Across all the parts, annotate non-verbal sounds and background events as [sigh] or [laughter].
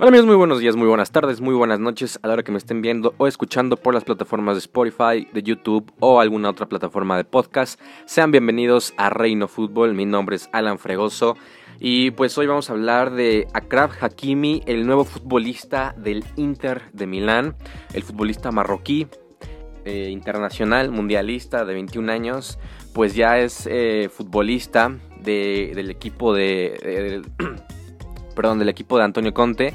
Hola amigos, muy buenos días, muy buenas tardes, muy buenas noches a la hora que me estén viendo o escuchando por las plataformas de Spotify, de YouTube o alguna otra plataforma de podcast. Sean bienvenidos a Reino Fútbol, mi nombre es Alan Fregoso y pues hoy vamos a hablar de Akrab Hakimi, el nuevo futbolista del Inter de Milán, el futbolista marroquí, eh, internacional, mundialista de 21 años, pues ya es eh, futbolista del equipo de... [clears throat] perdón, del equipo de Antonio Conte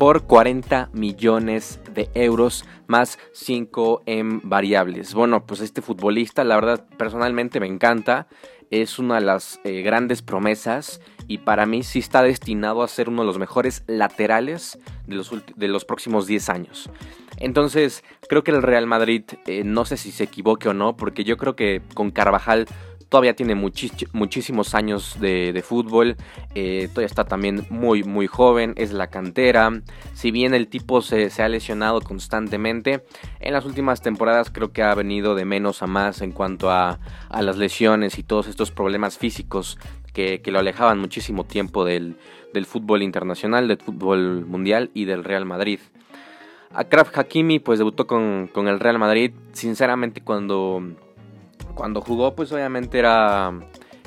por 40 millones de euros más 5 en variables. Bueno, pues este futbolista, la verdad, personalmente me encanta. Es una de las eh, grandes promesas y para mí sí está destinado a ser uno de los mejores laterales de los, próximos 10 años. Entonces, creo que el Real Madrid, eh, no sé si se equivoque o no, porque yo creo que con Carvajal todavía tiene muchísimos años de, fútbol, eh, todavía está también muy, muy joven, es la cantera. Si bien el tipo se, ha lesionado constantemente, en las últimas temporadas creo que ha venido de menos a más en cuanto a, las lesiones y todos estos problemas físicos que, lo alejaban muchísimo tiempo del, fútbol internacional, del fútbol mundial y del Real Madrid. Akraf Hakimi pues debutó con, con el Real Madrid. Sinceramente cuando cuando jugó, pues obviamente era,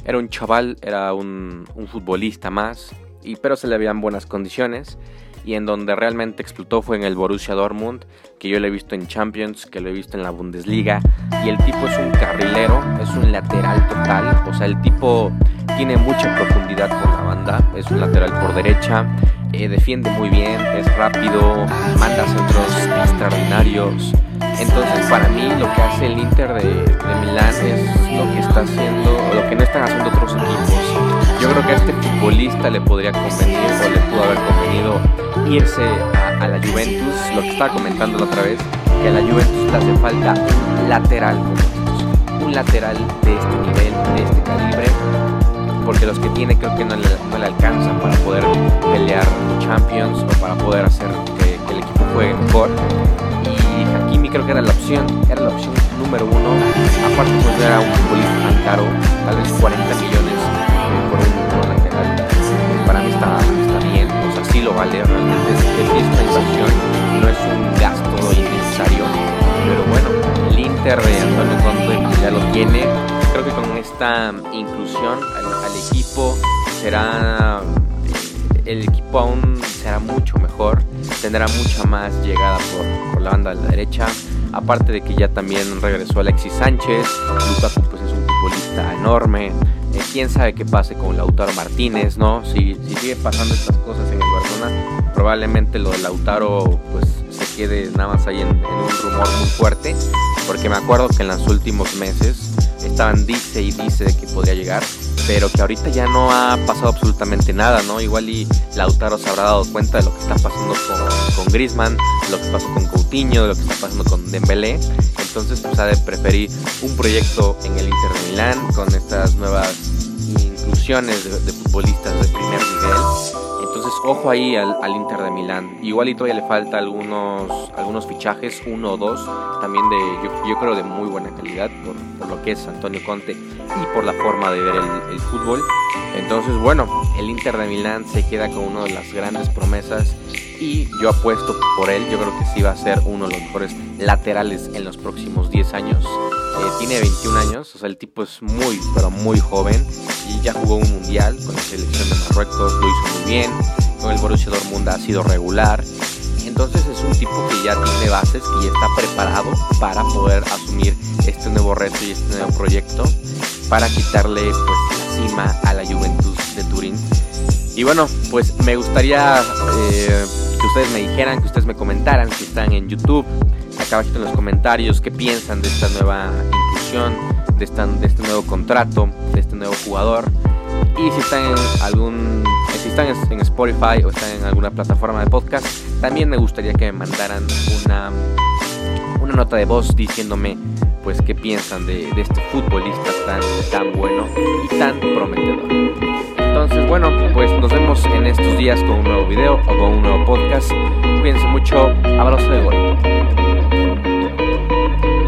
era un chaval, era un, futbolista más, y, pero se le veían buenas condiciones. Y en donde realmente explotó fue en el Borussia Dortmund, que yo lo he visto en Champions, que lo he visto en la Bundesliga. Y el tipo es un carrilero, es un lateral total. O sea, el tipo tiene mucha profundidad por la banda, es un lateral por derecha, eh, defiende muy bien, es rápido, manda centros extraordinarios. Entonces para mí lo que hace el Inter de, Milán es lo que está haciendo, lo que no están haciendo otros equipos. Yo creo que a este futbolista le podría convenir o le pudo haber convenido irse a, la Juventus, lo que estaba comentando la otra vez, que a la Juventus le hace falta un lateral un lateral de este nivel, de este calibre, porque los que tiene creo que no le, no alcanzan para poder pelear era la opción, número uno. Aparte pues era un futbolista tan caro, tal vez 40 millones por un, lateral. Para mí está, está, bien, o sea, sí lo vale, realmente es, es una inversión, no es un gasto innecesario. Pero bueno, el Inter de Antonio Conte ya lo tiene. Creo que con esta inclusión al equipo será el equipo aún será mucho mejor, tendrá mucha más llegada por, la banda de la derecha. Aparte de que ya también regresó Alexis Sánchez, Lukaku pues es un futbolista enorme. Eh, quién sabe qué pase con Lautaro Martínez, ¿no? Si, si sigue pasando estas cosas en el Barcelona, probablemente lo de Lautaro pues se quede nada más ahí en, en un rumor muy fuerte. Porque me acuerdo que en los últimos meses estaban dice y dice de que podría llegar pero que ahorita ya no ha pasado absolutamente nada, ¿no? Igual y Lautaro se habrá dado cuenta de lo que está pasando con, con Griezmann, lo que pasó con Coutinho, de lo que está pasando con Dembélé, entonces pues ha de preferir un proyecto en el Inter de Milán con estas nuevas inclusiones de, de futbolistas de primer nivel ojo ahí al, Inter de Milán. Igual y todavía le falta algunos, algunos fichajes, uno o dos, también de, yo, creo, de muy buena calidad por, lo que es Antonio Conte y por la forma de ver el, fútbol. Entonces, bueno, el Inter de Milán se queda con una de las grandes promesas y yo apuesto por él. Yo creo que sí va a ser uno de los mejores laterales en los próximos 10 años. Eh, tiene 21 años, o sea, el tipo es muy, pero muy joven y ya jugó un mundial con la selección de Marruecos, lo hizo muy bien, con el Borussia Dortmund ha sido regular, entonces es un tipo que ya tiene bases, ya está preparado para poder asumir este nuevo reto y este nuevo proyecto para quitarle pues la cima a la Juventus de Turín. Y bueno, pues me gustaría eh, que ustedes me dijeran, que ustedes me comentaran si están en YouTube, acá abajo en los comentarios, qué piensan de esta nueva inclusión, de, de este nuevo contrato, de este nuevo jugador. Y si están en algún si están en Spotify o están en alguna plataforma de podcast, también me gustaría que me mandaran una, una nota de voz diciéndome pues qué piensan de, este futbolista tan, tan bueno y tan prometedor. Entonces, bueno, pues nos vemos en estos días con un nuevo video o con un nuevo podcast. Cuídense mucho, abrazo de gol.